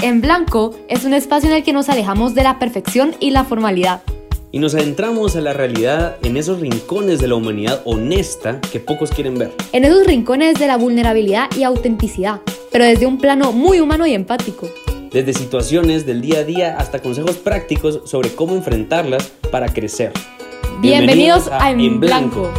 En Blanco es un espacio en el que nos alejamos de la perfección y la formalidad. Y nos adentramos a la realidad en esos rincones de la humanidad honesta que pocos quieren ver. En esos rincones de la vulnerabilidad y autenticidad, pero desde un plano muy humano y empático. Desde situaciones del día a día hasta consejos prácticos sobre cómo enfrentarlas para crecer. Bienvenidos, a, En Blanco.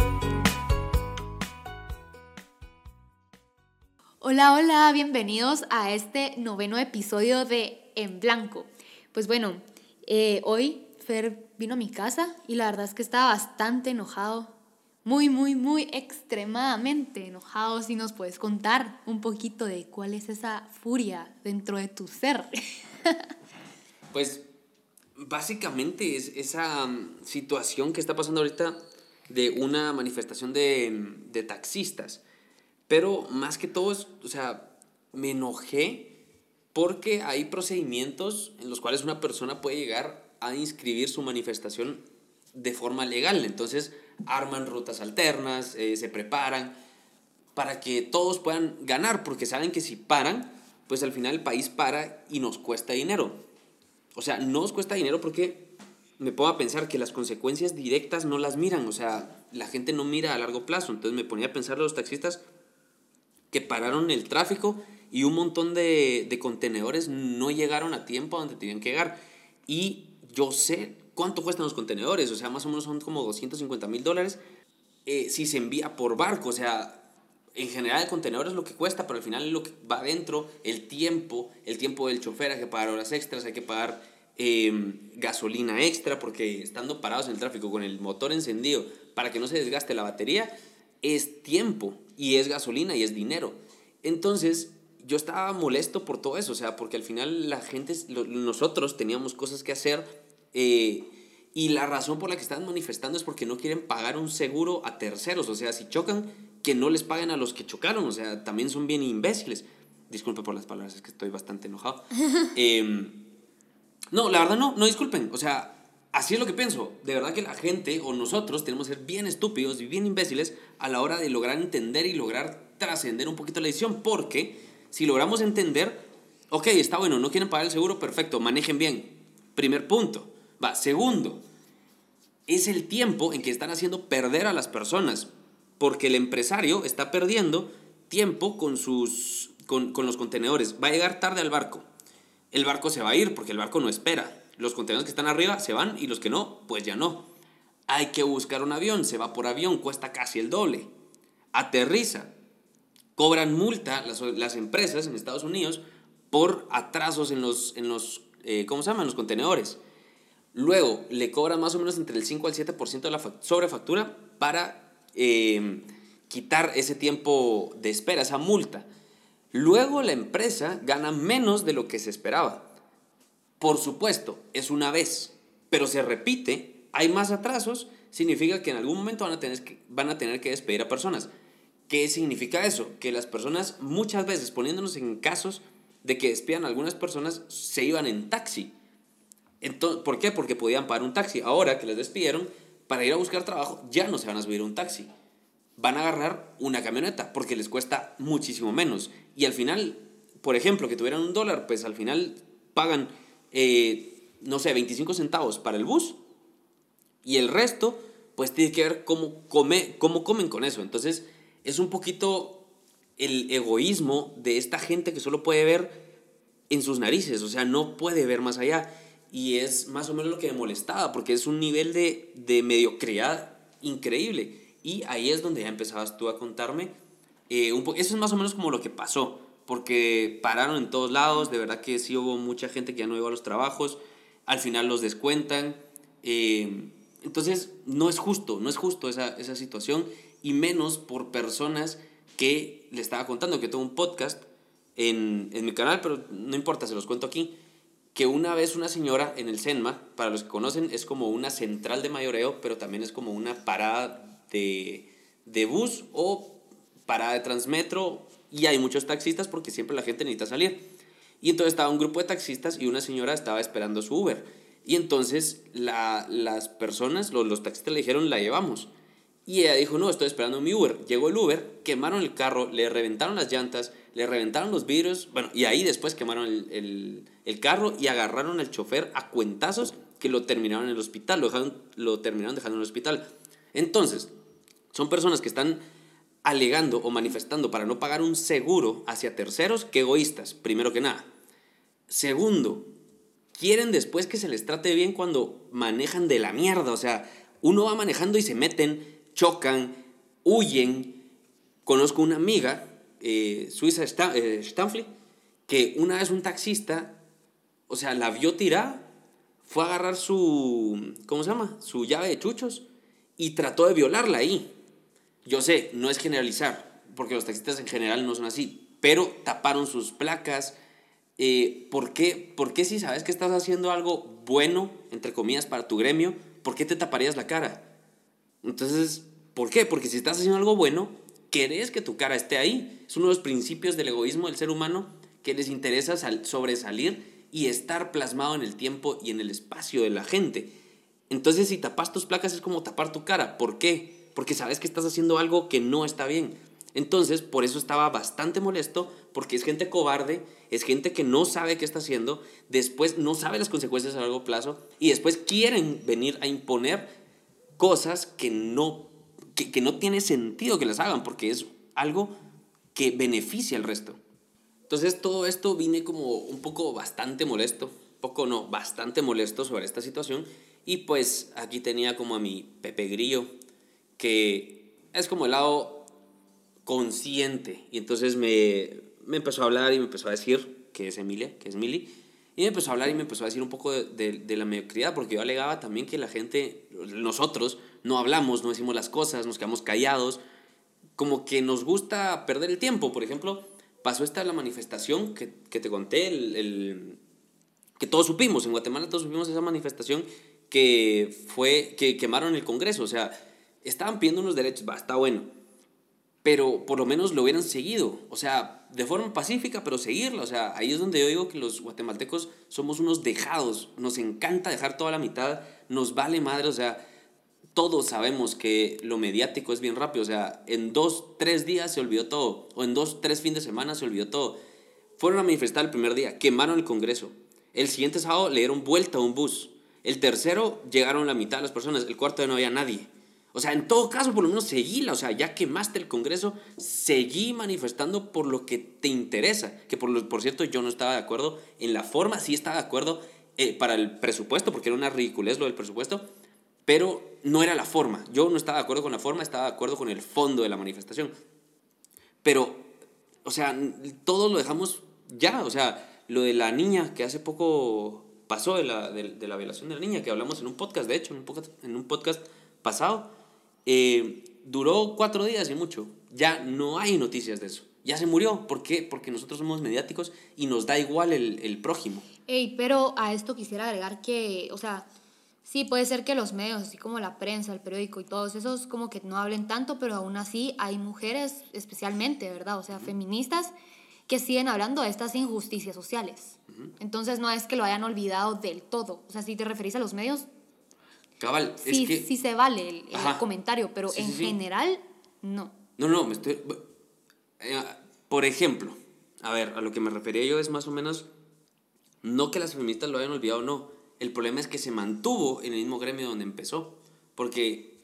Hola, hola, bienvenidos a este noveno episodio de En Blanco. Pues bueno, eh, hoy Fer vino a mi casa y la verdad es que estaba bastante enojado, muy, muy, muy extremadamente enojado. Si nos puedes contar un poquito de cuál es esa furia dentro de tu ser. pues básicamente es esa mm, situación que está pasando ahorita de una manifestación de, de taxistas pero más que todo, o sea, me enojé porque hay procedimientos en los cuales una persona puede llegar a inscribir su manifestación de forma legal. Entonces, arman rutas alternas, eh, se preparan para que todos puedan ganar, porque saben que si paran, pues al final el país para y nos cuesta dinero. O sea, no nos cuesta dinero porque me pongo a pensar que las consecuencias directas no las miran, o sea, la gente no mira a largo plazo. Entonces me ponía a pensar los taxistas, que pararon el tráfico y un montón de, de contenedores no llegaron a tiempo a donde tenían que llegar. Y yo sé cuánto cuestan los contenedores, o sea, más o menos son como 250 mil dólares eh, si se envía por barco, o sea, en general el contenedor es lo que cuesta, pero al final lo que va adentro, el tiempo, el tiempo del chofer, hay que pagar horas extras, hay que pagar em, gasolina extra, porque estando parados en el tráfico con el motor encendido para que no se desgaste la batería, es tiempo y es gasolina y es dinero. Entonces, yo estaba molesto por todo eso, o sea, porque al final la gente, nosotros teníamos cosas que hacer eh, y la razón por la que están manifestando es porque no quieren pagar un seguro a terceros, o sea, si chocan, que no les paguen a los que chocaron, o sea, también son bien imbéciles. Disculpe por las palabras, es que estoy bastante enojado. Em, no, la verdad no, no disculpen, o sea, así es lo que pienso. De verdad que la gente o nosotros tenemos que ser bien estúpidos y bien imbéciles a la hora de lograr entender y lograr trascender un poquito la edición. Porque si logramos entender, ok, está bueno, no quieren pagar el seguro, perfecto, manejen bien. Primer punto. Va, segundo, es el tiempo en que están haciendo perder a las personas. Porque el empresario está perdiendo tiempo con, sus, con, con los contenedores. Va a llegar tarde al barco. El barco se va a ir porque el barco no espera los contenedores que están arriba se van y los que no, pues ya no. Hay que buscar un avión, se va por avión, cuesta casi el doble. Aterriza. Cobran multa las, empresas en Estados Unidos por atrasos en los, en los eh, ¿cómo se llaman? Los contenedores. Luego le cobran más o menos entre el 5 al 7% de la sobrefactura para em, quitar ese tiempo de espera, esa multa. Luego la empresa gana menos de lo que se esperaba. Por supuesto, es una vez, pero se repite, hay más atrasos, significa que en algún momento van a tener que, van a tener que despedir a personas. ¿Qué significa eso? Que las personas muchas veces, poniéndonos en casos de que despidan a algunas personas, se iban en taxi. Entonces, ¿Por qué? Porque podían pagar un taxi. Ahora que les despidieron, para ir a buscar trabajo ya no se van a subir un taxi. Van a agarrar una camioneta porque les cuesta muchísimo menos. Y al final, por ejemplo, que tuvieran un dólar, pues al final pagan eh, no sé, 25 centavos para el bus y el resto, pues tiene que ver cómo, come, cómo comen con eso. Entonces, es un poquito el egoísmo de esta gente que solo puede ver en sus narices, o sea, no puede ver más allá. Y es más o menos lo que me molestaba, porque es un nivel de, de mediocridad increíble. Y ahí es donde ya empezabas tú a contarme. Eh, un eso es más o menos como lo que pasó porque pararon en todos lados, de verdad que sí hubo mucha gente que ya no iba a los trabajos, al final los descuentan, eh, entonces no es justo, no es justo esa, esa situación, y menos por personas que le estaba contando, que tengo un podcast en, en mi canal, pero no importa, se los cuento aquí, que una vez una señora en el Senma, para los que conocen, es como una central de mayoreo, pero también es como una parada de, de bus o parada de transmetro y hay muchos taxistas porque siempre la gente necesita salir. Y entonces estaba un grupo de taxistas y una señora estaba esperando su Uber. Y entonces la, las personas, los, los taxistas le dijeron, la llevamos. Y ella dijo, no, estoy esperando mi Uber. Llegó el Uber, quemaron el carro, le reventaron las llantas, le reventaron los vidrios, bueno, y ahí después quemaron el, el, carro y agarraron al chofer a cuentazos que lo terminaron en el hospital, lo, dejaron, lo terminaron dejando en el hospital. Entonces, son personas que están alegando o manifestando para no pagar un seguro hacia terceros que egoístas, primero que nada. Segundo, quieren después que se les trate bien cuando manejan de la mierda, o sea, uno va manejando y se meten chocan, huyen. Conozco una amiga, eh, Suiza eh, que una vez un taxista, o sea, la vio tirar, fue a agarrar su, ¿cómo se llama? Su llave de chuchos y trató de violarla ahí. Yo sé, no es generalizar, porque los taxistas en general no son así, pero taparon sus placas. Eh, ¿por, qué, ¿Por qué si sabes que estás haciendo algo bueno, entre comillas, para tu gremio, por qué te taparías la cara? Entonces, ¿por qué? Porque si estás haciendo algo bueno, querés que tu cara esté ahí. Es uno de los principios del egoísmo del ser humano que les interesa sobresalir y estar plasmado en el tiempo y en el espacio de la gente. Entonces, si tapas tus placas es como tapar tu cara. ¿Por qué? Porque sabes que estás haciendo algo que no está bien. Entonces, por eso estaba bastante molesto, porque es gente cobarde, es gente que no sabe qué está haciendo, después no sabe las consecuencias a largo plazo y después quieren venir a imponer cosas que no, que, no tiene sentido que las hagan porque es algo que beneficia al resto. Entonces todo esto vine como un poco bastante molesto, poco no, bastante molesto sobre esta situación y pues aquí tenía como a mi Pepe Grillo que es como el lado consciente. Y entonces me, me empezó a hablar y me empezó a decir que es Emilia, que es Mili. Y me empezó a hablar y me empezó a decir un poco de, de, la mediocridad, porque yo alegaba también que la gente, nosotros, no hablamos, no decimos las cosas, nos quedamos callados, como que nos gusta perder el tiempo. Por ejemplo, pasó esta la manifestación que, que te conté, el, el, que todos supimos, en Guatemala todos supimos esa manifestación que fue, que quemaron el Congreso, o sea, estaban pidiendo unos derechos, va, está bueno, pero por lo menos lo hubieran seguido, o sea, de forma pacífica, pero seguirla, o sea, ahí es donde yo digo que los guatemaltecos somos unos dejados, nos encanta dejar toda la mitad, nos vale madre, o sea, todos sabemos que lo mediático es bien rápido, o sea, en dos, tres días se olvidó todo, o en dos, tres fines de semana se olvidó todo. Fueron a manifestar el primer día, quemaron el Congreso. El siguiente sábado le dieron vuelta a un bus. El tercero llegaron la mitad de las personas, el cuarto no había nadie. O sea, en todo caso, por lo menos seguíla. O sea, ya quemaste el Congreso, seguí manifestando por lo que te interesa. Que por, por cierto, yo no estaba de acuerdo en la forma, sí estaba de acuerdo eh, para el presupuesto, porque era una ridiculez lo del presupuesto, pero no era la forma. Yo no estaba de acuerdo con la forma, estaba de acuerdo con el fondo de la manifestación. Pero, o sea, todo lo dejamos ya. O sea, lo de la niña que hace poco pasó de la, de, la violación de la niña, que hablamos en un podcast, de hecho, en un podcast, en un podcast pasado eh, duró cuatro días y mucho. Ya no hay noticias de eso. Ya se murió. ¿Por qué? Porque nosotros somos mediáticos y nos da igual el, el prójimo. Ey, pero a esto quisiera agregar que, o sea, sí puede ser que los medios, así como la prensa, el periódico y todos esos, como que no hablen tanto, pero aún así hay mujeres especialmente, ¿verdad? O sea, feministas que siguen hablando de estas injusticias sociales. Entonces no es que lo hayan olvidado del todo. O sea, si te referís a los medios, Cabal, sí, sí se vale el, comentario, pero en general, no. No, no, me estoy... Eh, por ejemplo, a ver, a lo que me refería yo es más o menos, no que las feministas lo hayan olvidado, no. El problema es que se mantuvo en el mismo gremio donde empezó. Porque,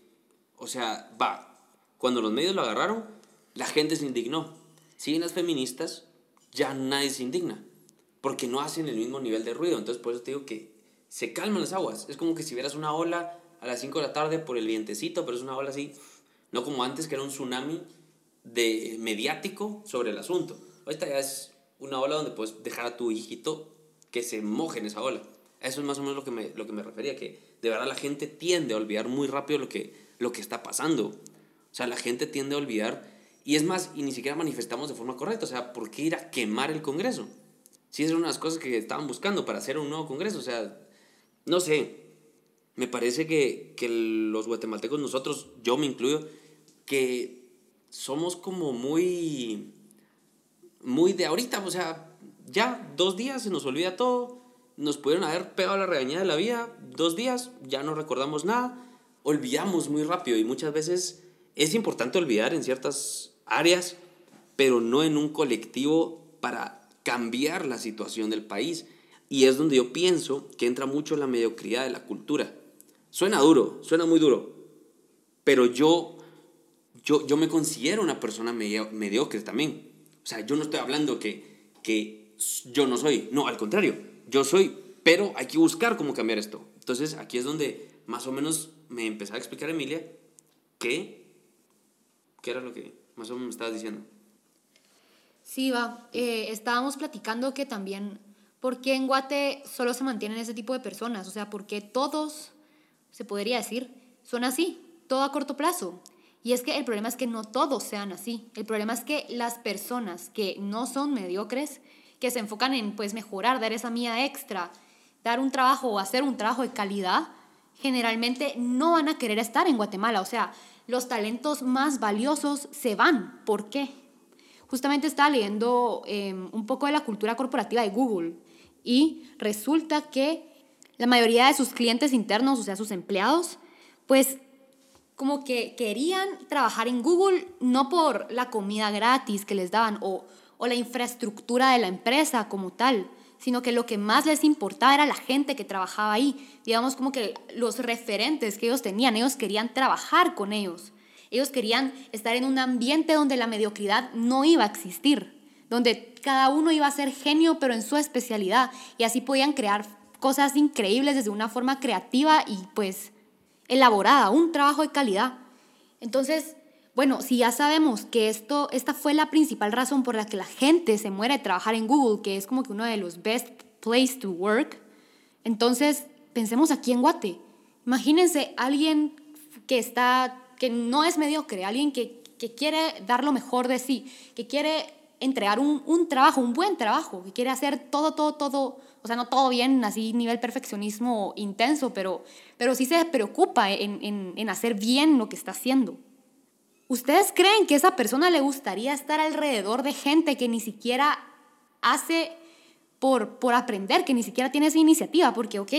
o sea, va, cuando los medios lo agarraron, la gente se indignó. Siguen las feministas, ya nadie se indigna. Porque no hacen el mismo nivel de ruido. Entonces, por eso te digo que se calman las aguas. Es como que si vieras una ola a las 5 de la tarde por el vientecito, pero es una ola así, no como antes que era un tsunami de mediático sobre el asunto. Esta ya es una ola donde puedes dejar a tu hijito que se moje en esa ola. Eso es más o menos lo que me, lo que me refería, que de verdad la gente tiende a olvidar muy rápido lo que, lo que está pasando. O sea, la gente tiende a olvidar, y es más, y ni siquiera manifestamos de forma correcta. O sea, ¿por qué ir a quemar el Congreso? Si es una de las cosas que estaban buscando para hacer un nuevo Congreso. O sea, no sé, me parece que, que los guatemaltecos, nosotros, yo me incluyo, que somos como muy, muy de ahorita, o sea, ya dos días se nos olvida todo, nos pudieron haber pegado la regañada de la vida, dos días, ya no recordamos nada, olvidamos muy rápido y muchas veces es importante olvidar en ciertas áreas, pero no en un colectivo para cambiar la situación del país. Y es donde yo pienso que entra mucho la mediocridad de la cultura. Suena duro, suena muy duro, pero yo, yo, yo me considero una persona mediocre también. O sea, yo no estoy hablando que, que yo no soy, no, al contrario, yo soy, pero hay que buscar cómo cambiar esto. Entonces, aquí es donde más o menos me empezaba a explicar Emilia que, ¿qué era lo que más o menos me estabas diciendo? Sí, va. Eh, estábamos platicando que también, ¿por qué en Guate solo se mantienen ese tipo de personas? O sea, ¿por qué todos, se podría decir, son así, todo a corto plazo? Y es que el problema es que no todos sean así. El problema es que las personas que no son mediocres, que se enfocan en pues mejorar, dar esa mía extra, dar un trabajo o hacer un trabajo de calidad, generalmente no van a querer estar en Guatemala. O sea, los talentos más valiosos se van. ¿Por qué? Justamente estaba leyendo em, un poco de la cultura corporativa de Google y resulta que la mayoría de sus clientes internos, o sea, sus empleados, pues como que querían trabajar en Google no por la comida gratis que les daban o, o la infraestructura de la empresa como tal, sino que lo que más les importaba era la gente que trabajaba ahí, digamos como que los referentes que ellos tenían, ellos querían trabajar con ellos, ellos querían estar en un ambiente donde la mediocridad no iba a existir, donde cada uno iba a ser genio pero en su especialidad y así podían crear cosas increíbles desde una forma creativa y pues elaborada, un trabajo de calidad. Entonces, bueno, si ya sabemos que esto, esta fue la principal razón por la que la gente se muere de trabajar en Google, que es como que uno de los best place to work, entonces pensemos aquí en Guate. Imagínense alguien que está, que no es mediocre, alguien que, que quiere dar lo mejor de sí, que quiere entregar un, un, trabajo, un buen trabajo, que quiere hacer todo, todo, todo, o sea, no todo bien, así nivel perfeccionismo intenso, pero, pero sí se preocupa en, en, en hacer bien lo que está haciendo. ¿Ustedes creen que esa persona le gustaría estar alrededor de gente que ni siquiera hace por, por aprender, que ni siquiera tiene esa iniciativa? Porque, ok,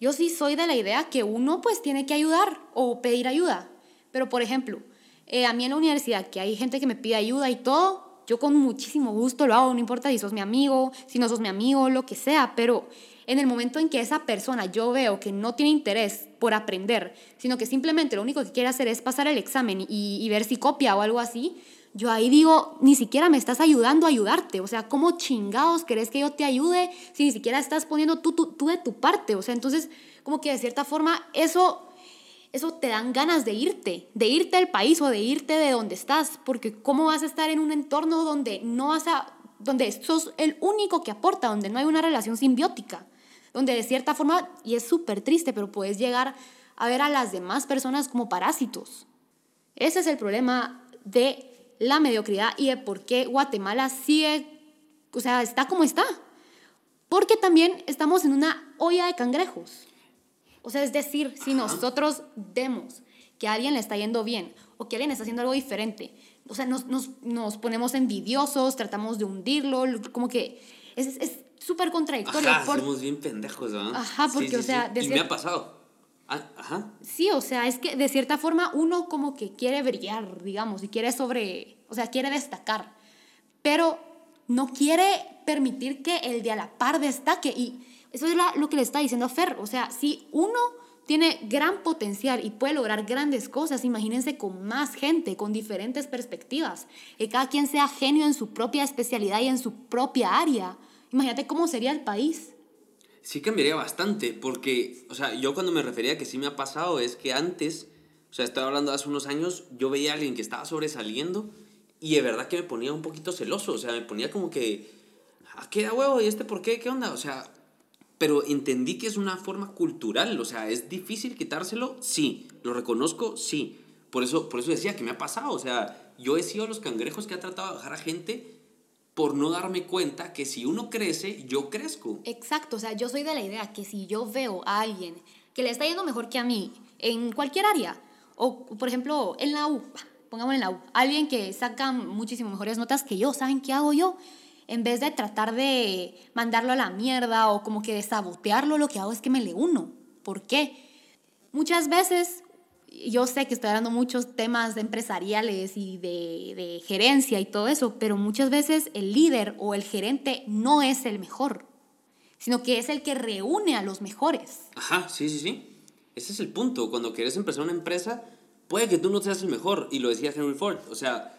yo sí soy de la idea que uno pues tiene que ayudar o pedir ayuda. Pero, por ejemplo, eh, a mí en la universidad, que hay gente que me pide ayuda y todo, yo con muchísimo gusto lo hago, no importa si sos mi amigo, si no sos mi amigo, lo que sea, pero en el momento en que esa persona yo veo que no tiene interés por aprender, sino que simplemente lo único que quiere hacer es pasar el examen y, ver si copia o algo así, yo ahí digo, ni siquiera me estás ayudando a ayudarte. O sea, ¿cómo chingados querés que yo te ayude si ni siquiera estás poniendo tú, tú, de tu parte? O sea, entonces, como que de cierta forma, eso, eso te dan ganas de irte, de irte del país o de irte de donde estás, porque ¿cómo vas a estar en un entorno donde no vas a, donde sos el único que aporta, donde no hay una relación simbiótica? donde de cierta forma, y es súper triste, pero puedes llegar a ver a las demás personas como parásitos. Ese es el problema de la mediocridad y de por qué Guatemala sigue, o sea, está como está. Porque también estamos en una olla de cangrejos. O sea, es decir, si nosotros vemos que a alguien le está yendo bien o que alguien está haciendo algo diferente, o sea, nos, nos, nos ponemos envidiosos, tratamos de hundirlo, como que es, es súper contradictorio. Ajá, somos bien pendejos, ¿no? Ajá, porque, o sea... y me ha pasado. Ah, ajá. Sí, o sea, es que de cierta forma uno como que quiere brillar, digamos, y quiere sobre... O sea, quiere destacar. Pero no quiere permitir que el de a la par destaque. Y eso es lo que le está diciendo Fer. O sea, si uno tiene gran potencial y puede lograr grandes cosas, imagínense con más gente, con diferentes perspectivas, que cada quien sea genio en su propia especialidad y en su propia área. Imagínate cómo sería el país. Sí cambiaría bastante, porque, o sea, yo cuando me refería a que sí me ha pasado es que antes, o sea, estaba hablando hace unos años, yo veía a alguien que estaba sobresaliendo y de verdad que me ponía un poquito celoso, o sea, me ponía como que, ¿a qué da huevo? ¿Y este por qué? ¿Qué onda? O sea, pero entendí que es una forma cultural, o sea, es difícil quitárselo, sí, lo reconozco, sí. Por eso, por eso decía que me ha pasado, o sea, yo he sido los cangrejos que ha tratado de bajar a gente por no darme cuenta que si uno crece, yo crezco. Exacto, o sea, yo soy de la idea que si yo veo a alguien que le está yendo mejor que a mí en cualquier área, o por ejemplo en la U, pongamos en la U, alguien que saca muchísimo mejores notas que yo, ¿saben qué hago yo? En vez de tratar de mandarlo a la mierda o como que de sabotearlo, lo que hago es que me le uno. ¿Por qué? Muchas veces yo sé que estoy hablando muchos temas empresariales y de, de gerencia y todo eso, pero muchas veces el líder o el gerente no es el mejor, sino que es el que reúne a los mejores. Ajá, sí, sí, sí. Ese es el punto. Cuando quieres empezar una empresa, puede que tú no seas el mejor. Y lo decía Henry Ford. O sea,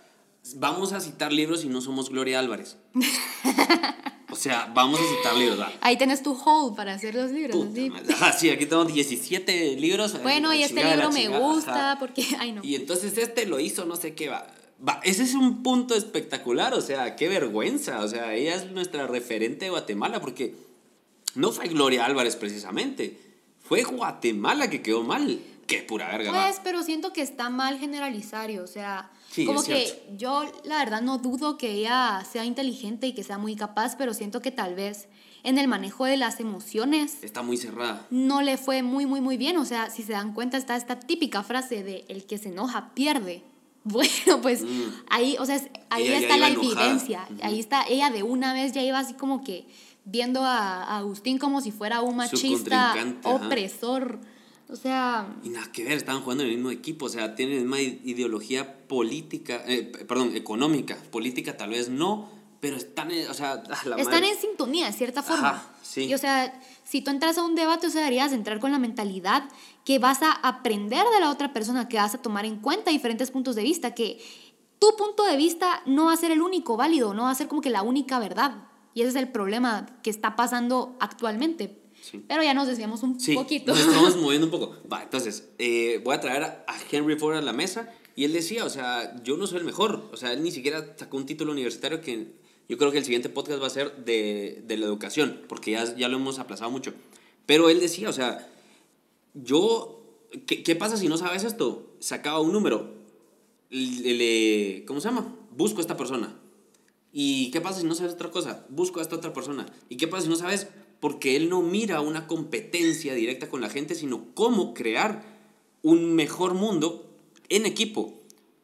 vamos a citar libros y no somos Gloria Álvarez. o sea, vamos a citar libros. ¿verdad? Ahí tenés tu hold para hacer los libros. Puta. Ajá, sí, aquí tengo 17 libros. Bueno, La y este libro me chingada, gusta ajá. porque, ay no. Y entonces este lo hizo no sé qué va. Va, ese es un punto espectacular, o sea, qué vergüenza. O sea, ella es nuestra referente de Guatemala porque no fue Gloria Álvarez precisamente. Fue Guatemala que quedó mal. Qué pura verga. Pues, pero siento que está mal generalizario, o sea, Sí, como es que yo la verdad no dudo que ella sea inteligente y que sea muy capaz, pero siento que tal vez en el manejo de las emociones Está muy cerrada. no le fue muy, muy, muy bien. O sea, si se dan cuenta, está esta típica frase de el que se enoja pierde. Bueno, pues ahí, o sea, es- ahí Mm. Ella está la iba enojada. evidencia. Ahí está, ella de una vez ya iba así como que viendo a, a Agustín como si fuera un machista, contrincante, ajá. O sea, Y nada que ver, estaban jugando en el mismo equipo, o sea, tienen la misma ideología política, eh, perdón, económica, política tal vez no, pero están, en- o sea, a la están madre. en sintonía de cierta forma. Ajá, sí. Y o sea, si tú entras a un debate, o sea, deberías entrar con la mentalidad que vas a aprender de la otra persona, que vas a tomar en cuenta diferentes puntos de vista, que tu punto de vista no va a ser el único válido, no va a ser como que la única verdad. Y ese es el problema que está pasando actualmente. Sí. Pero ya nos desviamos un Sí, poquito. nos estamos moviendo un poco. Va, entonces, eh, voy a traer a, Henry Ford a la mesa y él decía, o sea, yo no soy el mejor, o sea, él ni siquiera sacó un título universitario que yo creo que el siguiente podcast va a ser de, de la educación, porque ya, ya lo hemos aplazado mucho. Pero él decía, o sea, yo, ¿qué, qué pasa si no sabes esto? Sacaba un número, le, le- ¿cómo se llama? Busco a esta persona. ¿Y qué pasa si no sabes otra cosa? Busco a esta otra persona. ¿Y qué pasa si no sabes? Porque él no mira una competencia directa con la gente, sino cómo crear un mejor mundo en equipo.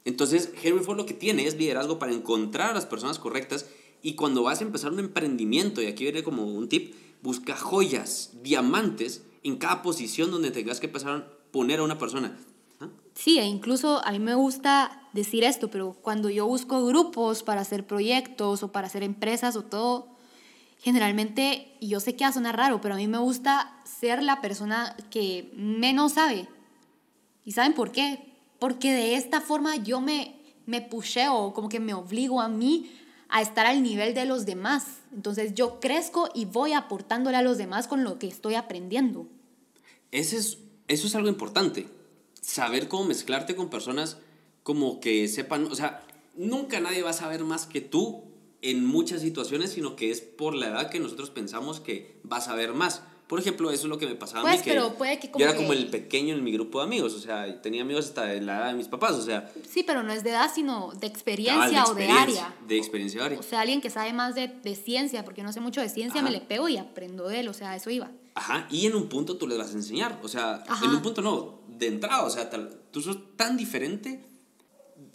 Entonces, Henry Ford lo que tiene es liderazgo para encontrar a las personas correctas y cuando vas a empezar un emprendimiento, y aquí viene como un tip, busca joyas, diamantes en cada posición donde tengas que empezar a poner a una persona. ¿Ah? Sí, e incluso a mí me gusta decir esto, pero cuando yo busco grupos para hacer proyectos o para hacer empresas o todo, generalmente, y yo sé que va a sonar raro, pero a mí me gusta ser la persona que menos sabe. ¿Y saben por qué? Porque de esta forma yo me, me pusheo, como que me obligo a mí a estar al nivel de los demás. Entonces yo crezco y voy aportándole a los demás con lo que estoy aprendiendo. Ese es, eso es algo importante. Saber cómo mezclarte con personas como que sepan, o sea, nunca nadie va a saber más que tú en muchas situaciones, sino que es por la edad que nosotros pensamos que vas a ver más. Por ejemplo, eso es lo que me pasaba a Pues, mí. Que pero puede que como yo era que- como el pequeño en mi grupo de amigos, o sea, tenía amigos hasta de la edad de mis papás, o sea, Sí, pero no es de edad, sino de experiencia o de área. De experiencia área. O sea, alguien que sabe más de, de ciencia, porque no sé mucho de ciencia, Ajá. me le pego y aprendo de él, o sea, eso iba. Ajá, y en un punto tú les vas a enseñar, o sea, Ajá. en un punto no, de entrada, o sea, tal- tú sos tan diferente,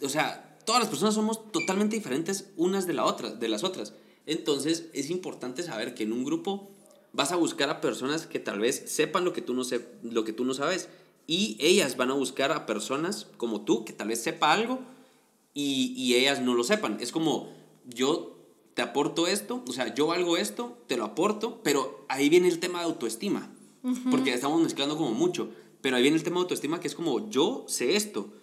o sea, todas las personas somos totalmente diferentes unas de, la otra, de las otras. Entonces, es importante saber que en un grupo vas a buscar a personas que tal vez sepan lo que tú no, se, lo que tú no sabes y ellas van a buscar a personas como tú que tal vez sepa algo y, y ellas no lo sepan. Es como yo te aporto esto, o sea, yo valgo esto, te lo aporto, pero ahí viene el tema de autoestima, porque estamos mezclando como mucho, pero ahí viene el tema de autoestima que es como yo sé esto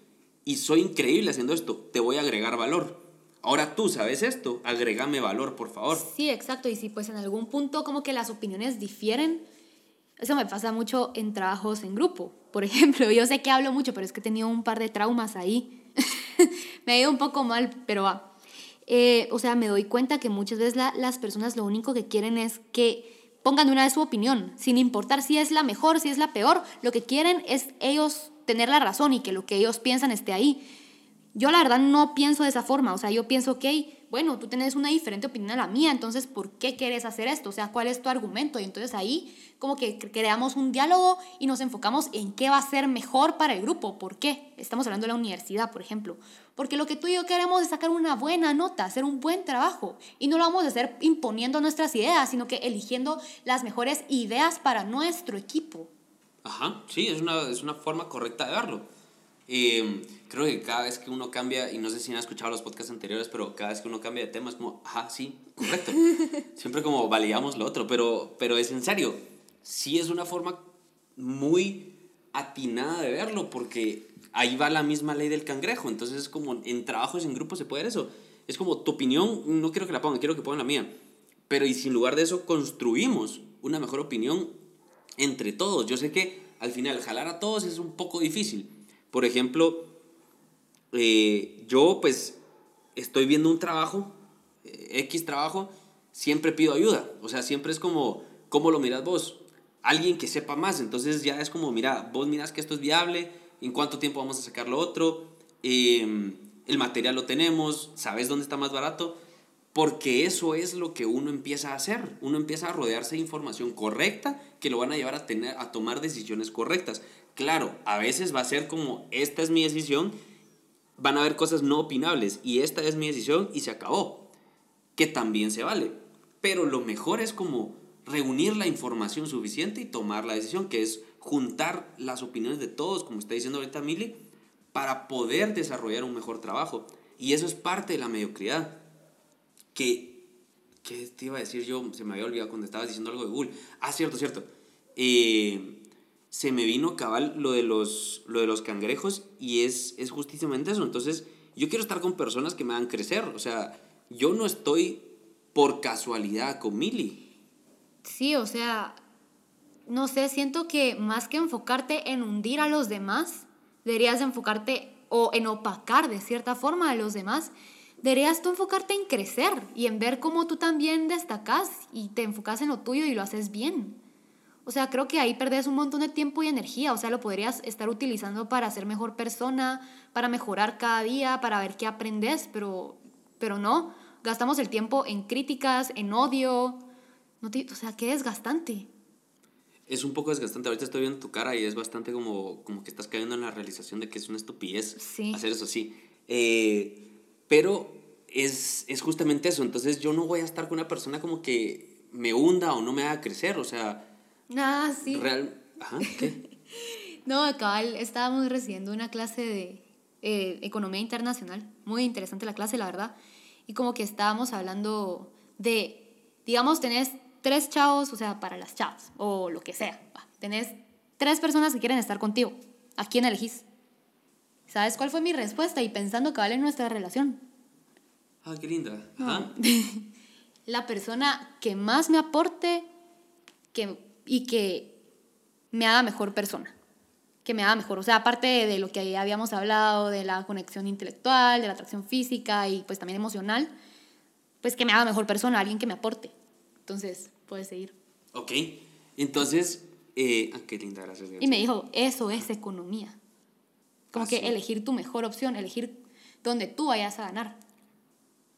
y soy increíble haciendo esto, te voy a agregar valor. Ahora tú sabes esto, agregame valor, por favor. Sí, exacto. Y si pues en algún punto como que las opiniones difieren, eso me pasa mucho en trabajos en grupo. Por ejemplo, yo sé que hablo mucho, pero es que he tenido un par de traumas ahí. me ha ido un poco mal, pero va. Eh, o sea, me doy cuenta que muchas veces la- las personas lo único que quieren es que pongan de una vez su opinión, sin importar si es la mejor, si es la peor. Lo que quieren es ellos tener la razón y que lo que ellos piensan esté ahí. Yo la verdad no pienso de esa forma, o sea, yo pienso, ok, bueno, tú tienes una diferente opinión a la mía, entonces, ¿por qué quieres hacer esto? O sea, ¿cuál es tu argumento? Y entonces ahí como que cre- creamos un diálogo y nos enfocamos en qué va a ser mejor para el grupo. ¿Por qué? Estamos hablando de la universidad, por ejemplo. Porque lo que tú y yo queremos es sacar una buena nota, hacer un buen trabajo. Y no lo vamos a hacer imponiendo nuestras ideas, sino que eligiendo las mejores ideas para nuestro equipo. Ajá, sí, es una, es una forma correcta de verlo. Eh, creo que cada vez que uno cambia, y no sé si han escuchado los podcasts anteriores, pero cada vez que uno cambia de tema es como, ajá, sí, correcto. Siempre como validamos lo otro, pero, pero es en serio. Sí es una forma muy atinada de verlo, porque ahí va la misma ley del cangrejo. Entonces es como en trabajos en grupo se puede ver eso. Es como tu opinión, no quiero que la pongan, quiero que pongan la mía. Pero y sin lugar de eso construimos una mejor opinión entre todos. Yo sé que al final jalar a todos es un poco difícil. Por ejemplo, eh, yo pues estoy viendo un trabajo, eh, X trabajo, siempre pido ayuda. O sea, siempre es como, ¿cómo lo miras vos? Alguien que sepa más. Entonces ya es como, mira, vos miras que esto es viable, en cuánto tiempo vamos a sacar lo otro, em, el material lo tenemos, sabes dónde está más barato, porque eso es lo que uno empieza a hacer. Uno empieza a rodearse de información correcta que lo van a llevar a, tener, a tomar decisiones correctas. Claro, a veces va a ser como, esta es mi decisión, van a haber cosas no opinables y esta es mi decisión y se acabó, que también se vale. Pero lo mejor es como reunir la información suficiente y tomar la decisión, que es juntar las opiniones de todos, como está diciendo ahorita Mili, para poder desarrollar un mejor trabajo. Y eso es parte de la mediocridad. Que, ¿qué te iba a decir yo? Se me había olvidado cuando estabas diciendo algo de Google. Ah, cierto, cierto. Eh, se me vino cabal lo de los, lo de los cangrejos y es, es justamente eso. Entonces, yo quiero estar con personas que me hagan crecer. O sea, yo no estoy por casualidad con Mili. Sí, o sea, no sé, siento que más que enfocarte en hundir a los demás, deberías enfocarte o en opacar de cierta forma a los demás. Deberías tú enfocarte en crecer y en ver cómo tú también destacas y te enfocas en lo tuyo y lo haces bien. O sea, creo que ahí perdés un montón de tiempo y energía. O sea, lo podrías estar utilizando para ser mejor persona, para mejorar cada día, para ver qué aprendes, pero, pero no. Gastamos el tiempo en críticas, en odio. No o sea, qué desgastante es un poco desgastante. Ahorita estoy viendo tu cara y es bastante como, como que estás cayendo en la realización de que es una estupidez hacer eso sí. Eh, pero es, es justamente eso. Entonces yo no voy a estar con una persona como que me hunda o no me haga crecer. O sea... Ah, sí. Real... Ajá, ¿qué? no, cabal, estábamos recibiendo una clase de eh, economía internacional. Muy interesante la clase, la verdad. Y como que estábamos hablando de, digamos, tenés tres chavos, o sea, para las chavas, o lo que sea. Tenés tres personas que quieren estar contigo. ¿A quién elegís? ¿Sabes cuál fue mi respuesta? Y pensando que vale nuestra relación. Ah, qué linda. la persona que más me aporte que, y que me haga mejor persona. Que me haga mejor. O sea, aparte de lo que habíamos hablado, de la conexión intelectual, de la atracción física y pues también emocional, pues que me haga mejor persona, alguien que me aporte. Entonces, puedes seguir. Ok, entonces, eh, ah, qué linda, gracias, Y me dijo, eso es economía. Como que elegir tu mejor opción, elegir donde tú vayas a ganar.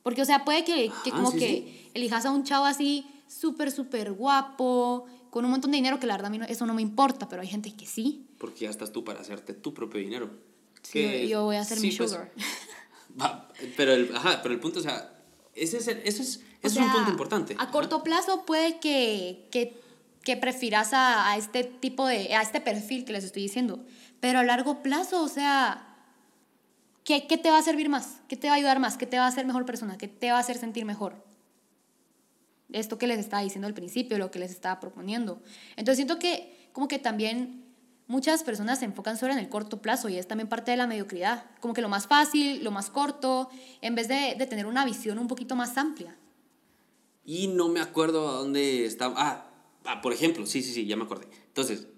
Porque, o sea, puede que, que como que elijas a un chavo así, súper, súper guapo, con un montón de dinero, que la verdad a mí eso no me importa, pero hay gente que sí. Porque ya estás tú para hacerte tu propio dinero. Sí, yo voy a hacer mi pues, sugar. pero, el, ajá, pero el punto, o sea, ese es, eso es es un punto importante. A corto plazo puede que, que, que prefieras a, a, este tipo de, a este perfil que les estoy diciendo, pero a largo plazo, o sea, ¿qué, ¿qué te va a servir más? ¿Qué te va a ayudar más? ¿Qué te va a hacer mejor persona? ¿Qué te va a hacer sentir mejor? Esto que les estaba diciendo al principio, lo que les estaba proponiendo. Entonces siento que como que también muchas personas se enfocan solo en el corto plazo y es también parte de la mediocridad. Como que lo más fácil, lo más corto, en vez de, de tener una visión un poquito más amplia. Y no me acuerdo a dónde estaba. Ah, ah, por ejemplo, sí, sí, sí, ya me acordé. Entonces,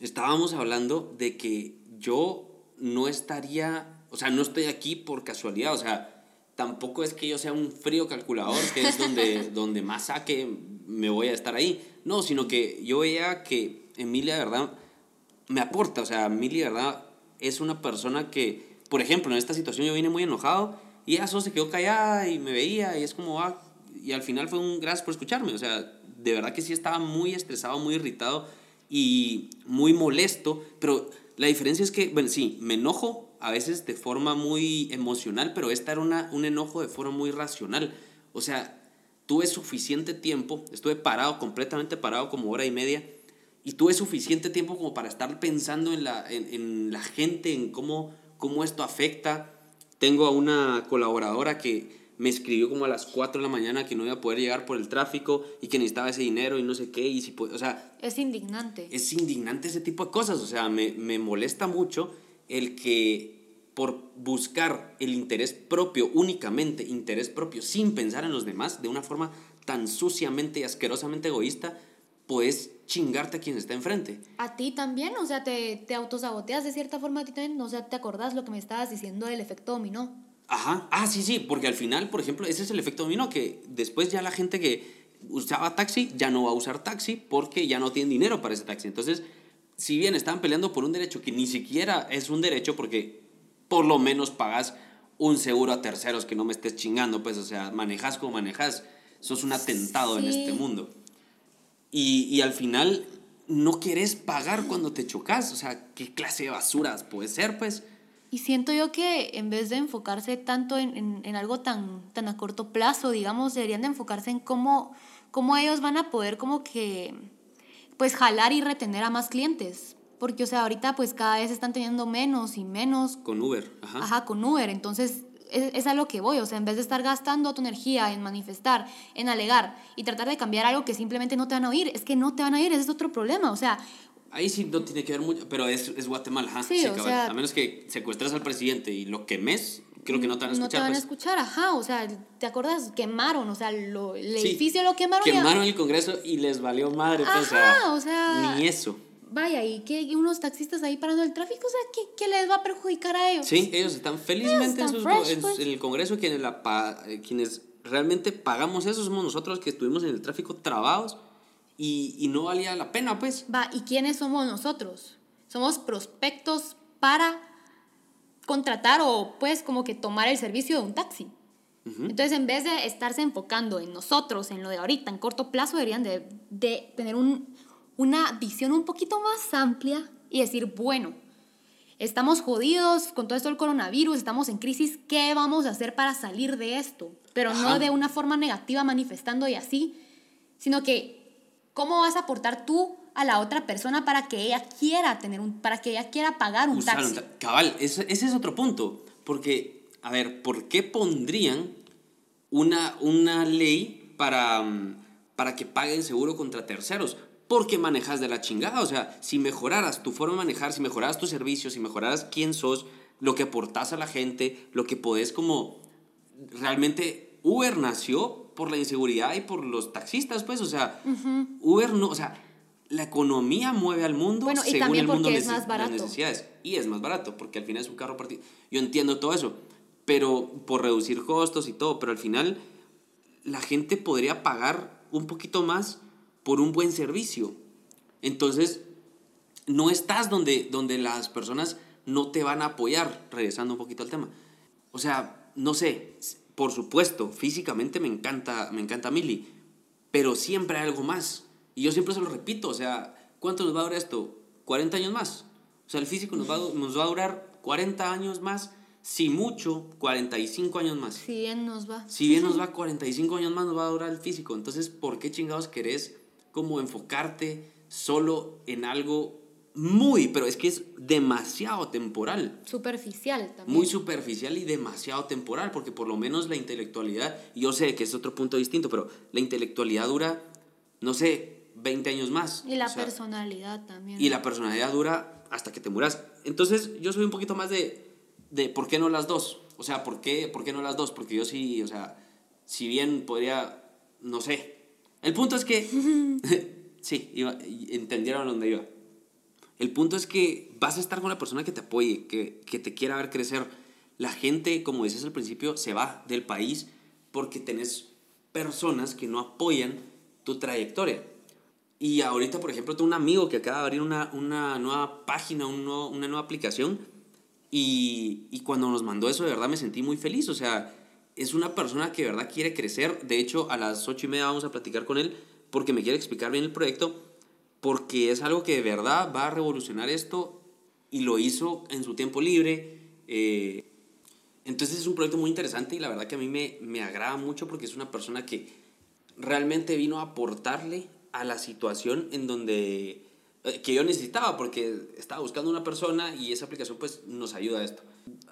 estábamos hablando de que yo no estaría, o sea, no estoy aquí por casualidad, o sea, tampoco es que yo sea un frío calculador, que es donde, donde más saque me voy a estar ahí. No, sino que yo veía que Emilia, de verdad, me aporta, o sea, Emilia, de verdad, es una persona que, por ejemplo, en esta situación yo vine muy enojado y ella solo se quedó callada y me veía y es como, ah, y al final fue un gracias por escucharme. O sea, de verdad que sí estaba muy estresado, muy irritado y muy molesto, pero la diferencia es que, bueno, sí, me enojo a veces de forma muy emocional, pero esta era una, un enojo de forma muy racional. O sea, tuve suficiente tiempo, estuve parado, completamente parado como hora y media, y tuve suficiente tiempo como para estar pensando en la, en, en la gente, en cómo, cómo esto afecta. Tengo a una colaboradora que me escribió como a las 4 de la mañana que no iba a poder llegar por el tráfico y que necesitaba ese dinero y no sé qué, y si o sea... Es indignante. Es indignante ese tipo de cosas, o sea, me, me molesta mucho el que por buscar el interés propio, únicamente interés propio, sin pensar en los demás, de una forma tan suciamente y asquerosamente egoísta, puedes chingarte a quien está enfrente. A ti también, o sea, te, te autosaboteas de cierta forma a ti también, o sea, ¿te acordás lo que me estabas diciendo del efecto dominó? Ajá, ah, sí, sí, porque al final, por ejemplo, ese es el efecto dominó, que después ya la gente que usaba taxi ya no va a usar taxi porque ya no tiene dinero para ese taxi. Entonces, si bien estaban peleando por un derecho que ni siquiera es un derecho porque por lo menos pagas un seguro a terceros que no me estés chingando, pues, o sea, manejas como manejas, sos un atentado en este mundo. Y, y al final no quieres pagar cuando te chocas, o sea, ¿qué clase de basuras puede ser, pues? Y siento yo que en vez de enfocarse tanto en, en, en, algo tan, tan a corto plazo, digamos, deberían de enfocarse en cómo, cómo ellos van a poder como que, pues, jalar y retener a más clientes. Porque, o sea, ahorita pues cada vez están teniendo menos y menos. Con Uber, ajá. Ajá, con Uber. Entonces, es, es, a lo que voy. O sea, en vez de estar gastando tu energía en manifestar, en alegar y tratar de cambiar algo que simplemente no te van a oír, es que no te van a oír, ese es otro problema. O sea, Ahí sí no tiene que ver mucho, pero es, es Guatemala, ajá. Sí, sí o sea, a menos que secuestres al presidente y lo quemes, creo que no te van a escuchar. No te van pues. a escuchar, ajá. O sea, ¿te acuerdas? Quemaron, o sea, lo, el sí, edificio lo quemaron. Quemaron el Congreso y les valió madre, pues, ajá, o sea, Ni eso. Vaya, y que unos taxistas ahí parando el tráfico, o sea, ¿qué, qué les va a perjudicar a ellos? Sí, ellos están felizmente ellos están en, sus, fresh, en, pues. en, el Congreso, quienes, la, quienes realmente pagamos eso somos nosotros que estuvimos en el tráfico trabados y, y, no valía la pena, pues. Va, ¿y quiénes somos nosotros? Somos prospectos para contratar o pues como que tomar el servicio de un taxi. Uh -huh. Entonces, en vez de estarse enfocando en nosotros, en lo de ahorita, en corto plazo, deberían de, de tener un, una visión un poquito más amplia y decir, bueno, estamos jodidos con todo esto del coronavirus, estamos en crisis, ¿qué vamos a hacer para salir de esto? Pero Ajá. no de una forma negativa manifestando y así, sino que ¿Cómo vas a aportar tú a la otra persona para que ella quiera tener un, para que ella quiera pagar un Usar taxi? Un ta cabal, ese, ese, es otro punto. Porque, a ver, ¿por qué pondrían una, una ley para, para que paguen seguro contra terceros? Porque manejas de la chingada. O sea, si mejoraras tu forma de manejar, si mejoraras tus servicios, si mejoraras quién sos, lo que aportas a la gente, lo que podés como realmente Uber nació por la inseguridad y por los taxistas, pues, o sea, uh -huh. Uber no, o sea, la economía mueve al mundo bueno, según y también el mundo es más barato. las necesidades. Y es más barato, porque al final es un carro partido. Yo entiendo todo eso, pero por reducir costos y todo, pero al final la gente podría pagar un poquito más por un buen servicio. Entonces, no estás donde, donde las personas no te van a apoyar, regresando un poquito al tema. O sea, no sé, por supuesto, físicamente me encanta, me encanta Milly, pero siempre hay algo más. Y yo siempre se lo repito, o sea, ¿cuánto nos va a durar esto? ¿40 años más? O sea, el físico nos va, nos va a durar 40 años más, si mucho, 45 años más. Si bien nos va. Si bien nos va 45 años más, nos va a durar el físico. Entonces, ¿por qué chingados querés como enfocarte solo en algo muy, pero es que es demasiado temporal. Superficial también. Muy superficial y demasiado temporal, porque por lo menos la intelectualidad, yo sé que es otro punto distinto, pero la intelectualidad dura, no sé, 20 años más. Y la o sea, personalidad también. Y la personalidad dura hasta que te muras. Entonces yo soy un poquito más de, de ¿por qué no las dos? O sea, ¿por qué, ¿por qué no las dos? Porque yo sí, o sea, si bien podría, no sé. El punto es que, sí, iba, entendieron dónde iba. El punto es que vas a estar con la persona que te apoye, que, que te quiera ver crecer. La gente, como decías al principio, se va del país porque tenés personas que no apoyan tu trayectoria. Y ahorita, por ejemplo, tengo un amigo que acaba de abrir una, una nueva página, un una nueva aplicación. Y, y cuando nos mandó eso, de verdad me sentí muy feliz. O sea, es una persona que de verdad quiere crecer. De hecho, a las ocho y media vamos a platicar con él porque me quiere explicar bien el proyecto porque es algo que de verdad va a revolucionar esto y lo hizo en su tiempo libre. Eh, entonces es un proyecto muy interesante y la verdad que a mí me, me agrada mucho porque es una persona que realmente vino a aportarle a la situación en donde eh, que yo necesitaba porque estaba buscando una persona y esa aplicación pues nos ayuda a esto.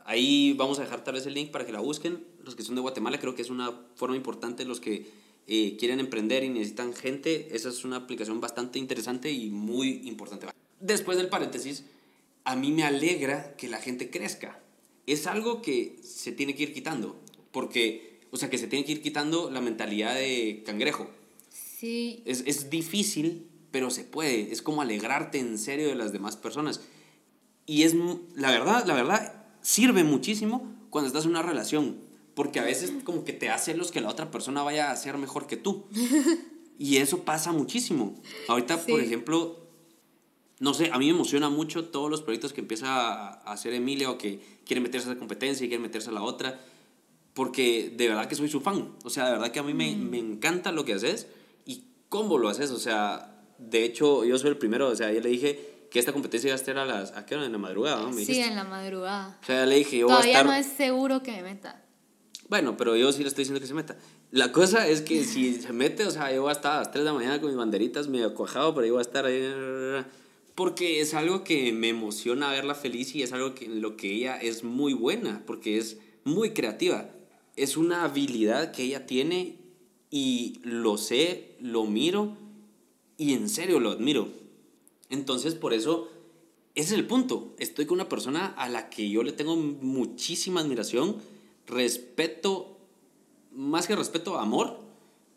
Ahí vamos a dejar tal vez el link para que la busquen. Los que son de Guatemala creo que es una forma importante, los que eh, quieren emprender y necesitan gente, esa es una aplicación bastante interesante y muy importante. Después del paréntesis, a mí me alegra que la gente crezca. Es algo que se tiene que ir quitando, porque, o sea, que se tiene que ir quitando la mentalidad de cangrejo. Sí. Es, es difícil pero se puede. Es como alegrarte en serio de las demás personas. Y es, la verdad, la verdad, sirve muchísimo cuando estás en una relación, porque a veces como que te hace los que la otra persona vaya a ser mejor que tú. Y eso pasa muchísimo. Ahorita, por ejemplo, no sé, a mí me emociona mucho todos los proyectos que empieza a hacer Emilia o que quiere meterse a la competencia y quiere meterse a la otra, porque de verdad que soy su fan. O sea, de verdad que a mí me, mm. me encanta lo que haces y cómo lo haces. O sea, de hecho, yo soy el primero, o sea, yo le dije que esta competencia iba a estar a las, ¿a qué hora? En la madrugada, ¿no? sí, en la madrugada. O sea, le dije, yo Todavía voy a estar... no es seguro que me meta. Bueno, pero yo sí le estoy diciendo que se meta. La cosa es que si se mete, o sea, yo voy a estar a las 3 de la mañana con mis banderitas medio cuajado, pero yo voy a estar ahí... Porque es algo que me emociona verla feliz y es algo que, en lo que ella es muy buena, porque es muy creativa. Es una habilidad que ella tiene y lo sé, lo miro y en serio lo admiro. Entonces, por eso, ese es el punto. Estoy con una persona a la que yo le tengo muchísima admiración, respeto, más que respeto, amor,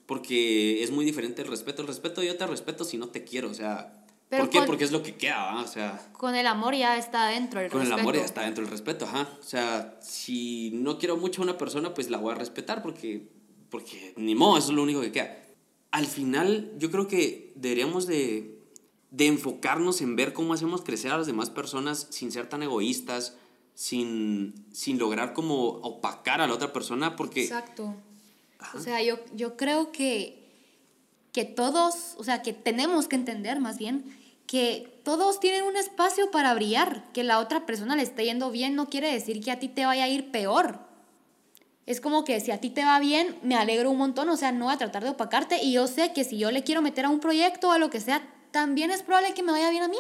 porque es muy diferente el respeto. El respeto yo te respeto si no te quiero, o sea... ¿Por qué? Porque es lo que queda, O sea... Con el amor ya está dentro el con respeto. Con el amor ya está dentro el respeto, ajá. O sea, si no quiero mucho a una persona, pues la voy a respetar porque... Porque ni modo, eso es lo único que queda al final yo creo que deberíamos de, de, enfocarnos en ver cómo hacemos crecer a las demás personas sin ser tan egoístas, sin, sin lograr como opacar a la otra persona, porque... Exacto. O sea, yo, yo creo que, que todos, o sea, que tenemos que entender más bien que todos tienen un espacio para brillar, que la otra persona le esté yendo bien no quiere decir que a ti te vaya a ir peor. Es como que si a ti te va bien, me alegro un montón, o sea, no voy a tratar de opacarte y yo sé que si yo le quiero meter a un proyecto o a lo que sea, también es probable que me vaya bien a mí.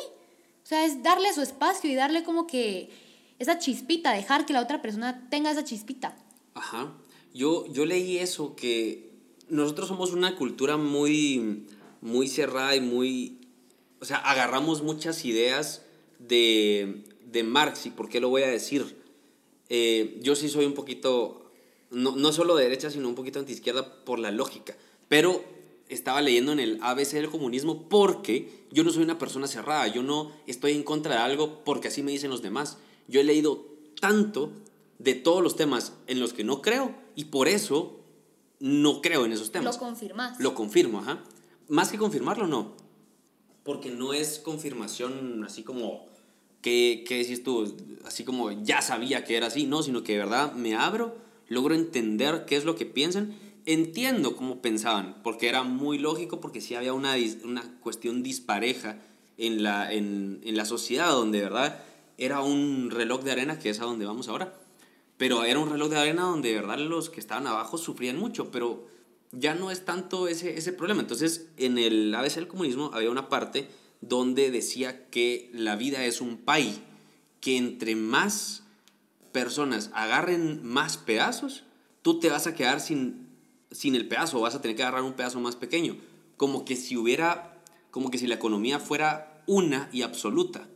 O sea, es darle su espacio y darle como que esa chispita, dejar que la otra persona tenga esa chispita. Ajá. Yo, yo leí eso, que nosotros somos una cultura muy, muy cerrada y muy... O sea, agarramos muchas ideas de, de Marx y por qué lo voy a decir. Eh, yo sí soy un poquito no, no solo de derecha, sino un poquito anti-izquierda por la lógica. Pero estaba leyendo en el ABC del comunismo porque yo no soy una persona cerrada, yo no estoy en contra de algo porque así me dicen los demás. Yo he leído tanto de todos los temas en los que no creo y por eso no creo en esos temas. Lo confirmas. Lo confirmo, ajá. Más que confirmarlo, no. Porque no es confirmación así como, ¿qué, qué decís tú? Así como ya sabía que era así, no, sino que de verdad me abro logro entender qué es lo que piensan, entiendo cómo pensaban, porque era muy lógico, porque sí había una, una cuestión dispareja en la, en, en la sociedad, donde, ¿verdad? Era un reloj de arena, que es a donde vamos ahora, pero era un reloj de arena donde, de verdad, los que estaban abajo sufrían mucho, pero ya no es tanto ese, ese problema. Entonces, en el ABC del comunismo había una parte donde decía que la vida es un pay, que entre más personas agarren más pedazos, tú te vas a quedar sin, sin el pedazo, vas a tener que agarrar un pedazo más pequeño. Como que si hubiera, como que si la economía fuera una y absoluta.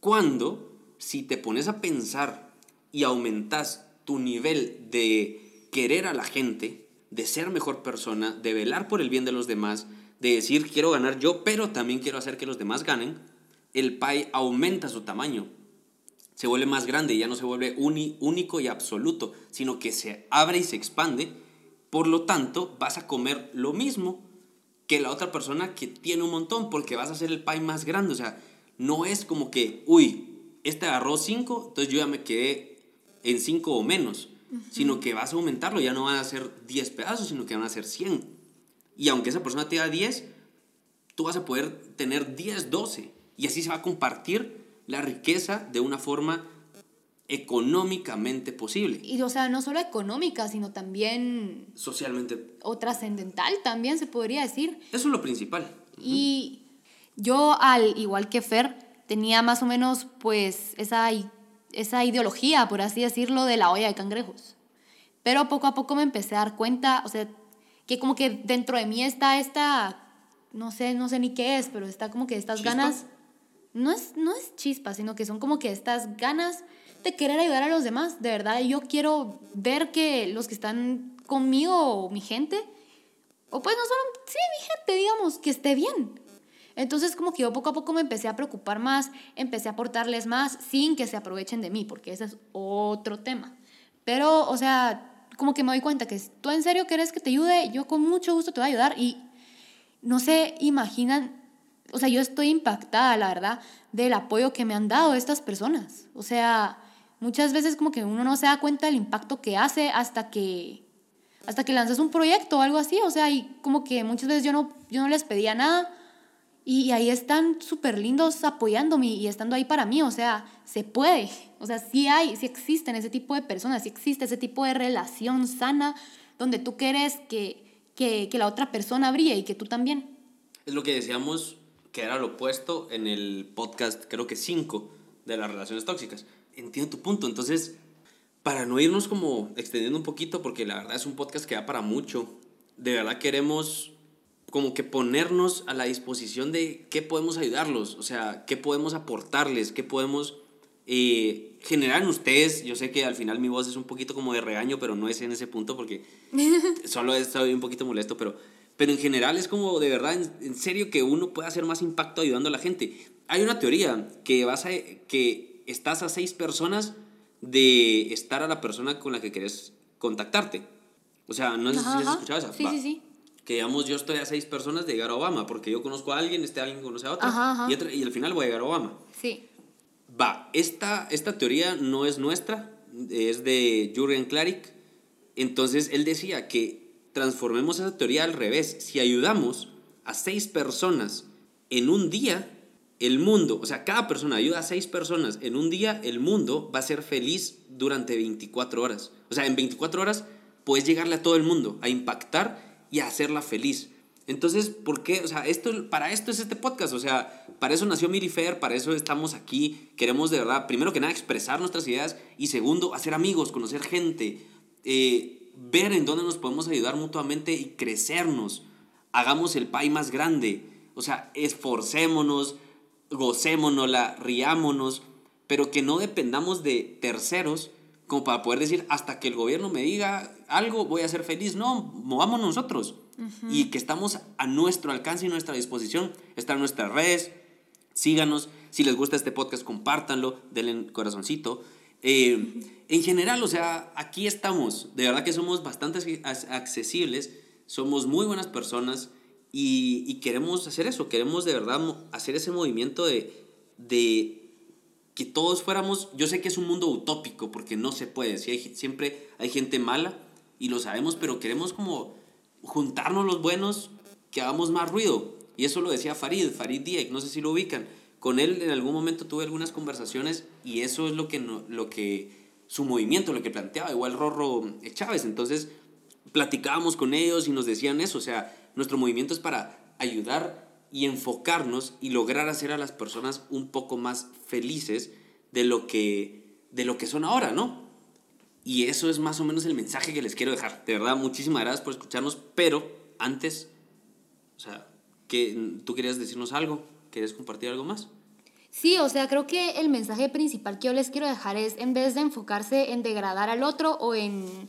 Cuando, si te pones a pensar y aumentas tu nivel de querer a la gente, de ser mejor persona, de velar por el bien de los demás, de decir quiero ganar yo, pero también quiero hacer que los demás ganen, el pay aumenta su tamaño se vuelve más grande ya no se vuelve único y absoluto, sino que se abre y se expande. Por lo tanto, vas a comer lo mismo que la otra persona que tiene un montón, porque vas a hacer el pie más grande. O sea, no es como que, uy, este agarró 5, entonces yo ya me quedé en 5 o menos, sino que vas a aumentarlo, ya no van a ser 10 pedazos, sino que van a ser 100. Y aunque esa persona te da 10, tú vas a poder tener 10, 12. Y así se va a compartir la riqueza de una forma económicamente posible. Y o sea, no solo económica, sino también... Socialmente. O trascendental también se podría decir. Eso es lo principal. Y yo, al igual que Fer, tenía más o menos pues esa, esa ideología, por así decirlo, de la olla de cangrejos. Pero poco a poco me empecé a dar cuenta, o sea, que como que dentro de mí está esta, no sé, no sé ni qué es, pero está como que estas ganas, no es, no es chispa, sino que son como que estas ganas de querer ayudar a los demás. De verdad, yo quiero ver que los que están conmigo, mi gente, o pues no solo, sí, mi gente, digamos, que esté bien. Entonces como que yo poco a poco me empecé a preocupar más, empecé a aportarles más sin que se aprovechen de mí, porque ese es otro tema. Pero, o sea, como que me doy cuenta que si tú en serio quieres que te ayude, yo con mucho gusto te voy a ayudar y no se imaginan, o sea, yo estoy impactada, la verdad, del apoyo que me han dado estas personas. O sea, muchas veces como que uno no se da cuenta del impacto que hace hasta que hasta que lanzas un proyecto o algo así, o sea, y como que muchas veces yo no, yo no les pedía nada, y ahí están súper lindos apoyándome y estando ahí para mí, o sea, se puede. O sea, sí hay, sí existen ese tipo de personas, sí existe ese tipo de relación sana donde tú quieres que, que, que la otra persona brille y que tú también. Es lo que decíamos que era lo opuesto en el podcast, creo que 5, de las relaciones tóxicas. Entiendo tu punto, entonces, para no irnos como extendiendo un poquito, porque la verdad es un podcast que da para mucho, de verdad queremos como que ponernos a la disposición de qué podemos ayudarlos, o sea, qué podemos aportarles, qué podemos eh, generar en ustedes. Yo sé que al final mi voz es un poquito como de regaño, pero no es en ese punto porque solo estado un poquito molesto, pero, pero en general es como de verdad, en, serio, que uno puede hacer más impacto ayudando a la gente. Hay una teoría que, vas a, que estás a seis personas de estar a la persona con la que querés contactarte. O sea, no sé si has escuchado esa. Sí, sí, sí que digamos yo estoy a seis personas de llegar a Obama, porque yo conozco a alguien, este alguien conoce a otro, Y, y, al final voy a llegar a Obama. Sí. Va, esta, esta teoría no es nuestra, es de Jürgen Klarik. Entonces él decía que transformemos esa teoría al revés. Si ayudamos a seis personas en un día, el mundo, o sea, cada persona ayuda a seis personas en un día, el mundo va a ser feliz durante 24 horas. O sea, en 24 horas puedes llegarle a todo el mundo, a impactar y hacerla feliz. Entonces, ¿por qué? O sea, esto, para esto es este podcast, o sea, para eso nació Mirifer, para eso estamos aquí. Queremos de verdad, primero que nada, expresar nuestras ideas y segundo, hacer amigos, conocer gente, eh, ver en dónde nos podemos ayudar mutuamente y crecernos. Hagamos el pay más grande, o sea, esforcémonos, gocémonos, riámonos, pero que no dependamos de terceros como para poder decir, hasta que el gobierno me diga algo, voy a ser feliz. No, movamos nosotros. Y que estamos a nuestro alcance y nuestra disposición. Están nuestras redes, síganos. Si les gusta este podcast, compártanlo, denle corazoncito. Eh, en general, o sea, aquí estamos. De verdad que somos bastante accesibles, somos muy buenas personas y, y queremos hacer eso. Queremos de verdad hacer ese movimiento de, de que todos fuéramos, yo sé que es un mundo utópico porque no se puede, si hay, siempre hay gente mala y lo sabemos, pero queremos como juntarnos los buenos, que hagamos más ruido. Y eso lo decía Farid, Farid Diek, no sé si lo ubican. Con él en algún momento tuve algunas conversaciones y eso es lo que, lo que su movimiento, lo que planteaba, igual Rorro Chávez. Entonces platicábamos con ellos y nos decían eso, o sea, nuestro movimiento es para ayudar y enfocarnos y lograr hacer a las personas un poco más felices de lo que, de lo que son ahora, ¿no? Y eso es más o menos el mensaje que les quiero dejar. De verdad, muchísimas gracias por escucharnos, pero antes, o sea, que ¿tú querías decirnos algo? ¿Quieres compartir algo más? Sí, o sea, creo que el mensaje principal que yo les quiero dejar es, en vez de enfocarse en degradar al otro o en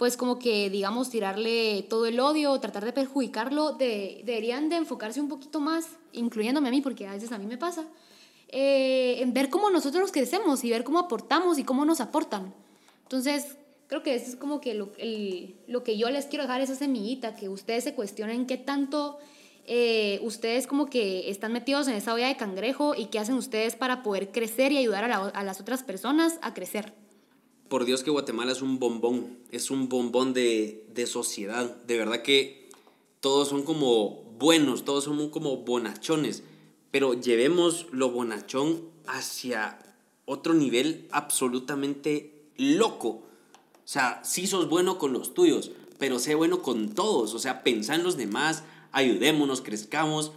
pues como que, digamos, tirarle todo el odio o tratar de perjudicarlo, de, deberían de enfocarse un poquito más, incluyéndome a mí, porque a veces a mí me pasa, eh, en ver cómo nosotros crecemos y ver cómo aportamos y cómo nos aportan. Entonces, creo que eso es como que lo, el, lo que yo les quiero dejar, esa semillita, que ustedes se cuestionen qué tanto eh, ustedes como que están metidos en esa olla de cangrejo y qué hacen ustedes para poder crecer y ayudar a, a las otras personas a crecer por Dios que Guatemala es un bombón, es un bombón de, de sociedad. De verdad que todos son como buenos, todos son como bonachones, pero llevemos lo bonachón hacia otro nivel absolutamente loco. O sea, sí sos bueno con los tuyos, pero sé bueno con todos. O sea, pensá en los demás, ayudémonos, crezcamos.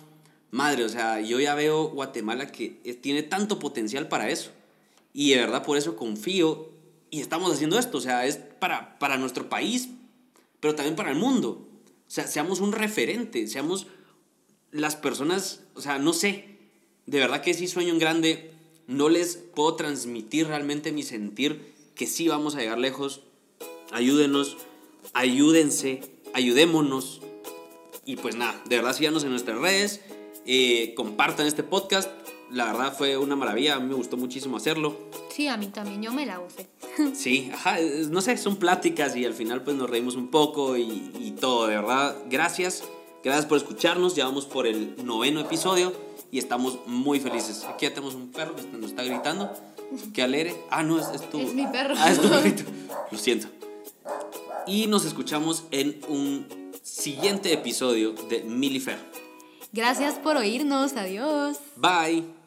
madre, o sea, yo ya veo Guatemala que tiene tanto potencial para eso. Y de verdad por eso confío y estamos haciendo esto, o sea, es para, para nuestro país, pero también para el mundo. O sea, seamos un referente, seamos las personas, o sea, no sé, de verdad que sí sueño en grande, no les puedo transmitir realmente mi sentir que sí vamos a llegar lejos. Ayúdenos, ayúdense, ayudémonos. Y pues nada, de verdad síganos en nuestras redes, eh, compartan este podcast. La verdad fue una maravilla, a mí me gustó muchísimo hacerlo. Sí, a mí también, yo me la usé. Sí, ajá, no sé, son pláticas y al final pues nos reímos un poco y, y todo, de verdad, gracias. Gracias por escucharnos, ya vamos por el noveno episodio y estamos muy felices. Aquí ya tenemos un perro que nos está gritando. Qué alegre. Ah, no, es, es tu. Es mi perro. Ah, es tu perrito. Lo siento. Y nos escuchamos en un siguiente episodio de Milifer. Gracias por oírnos. Adiós. Bye.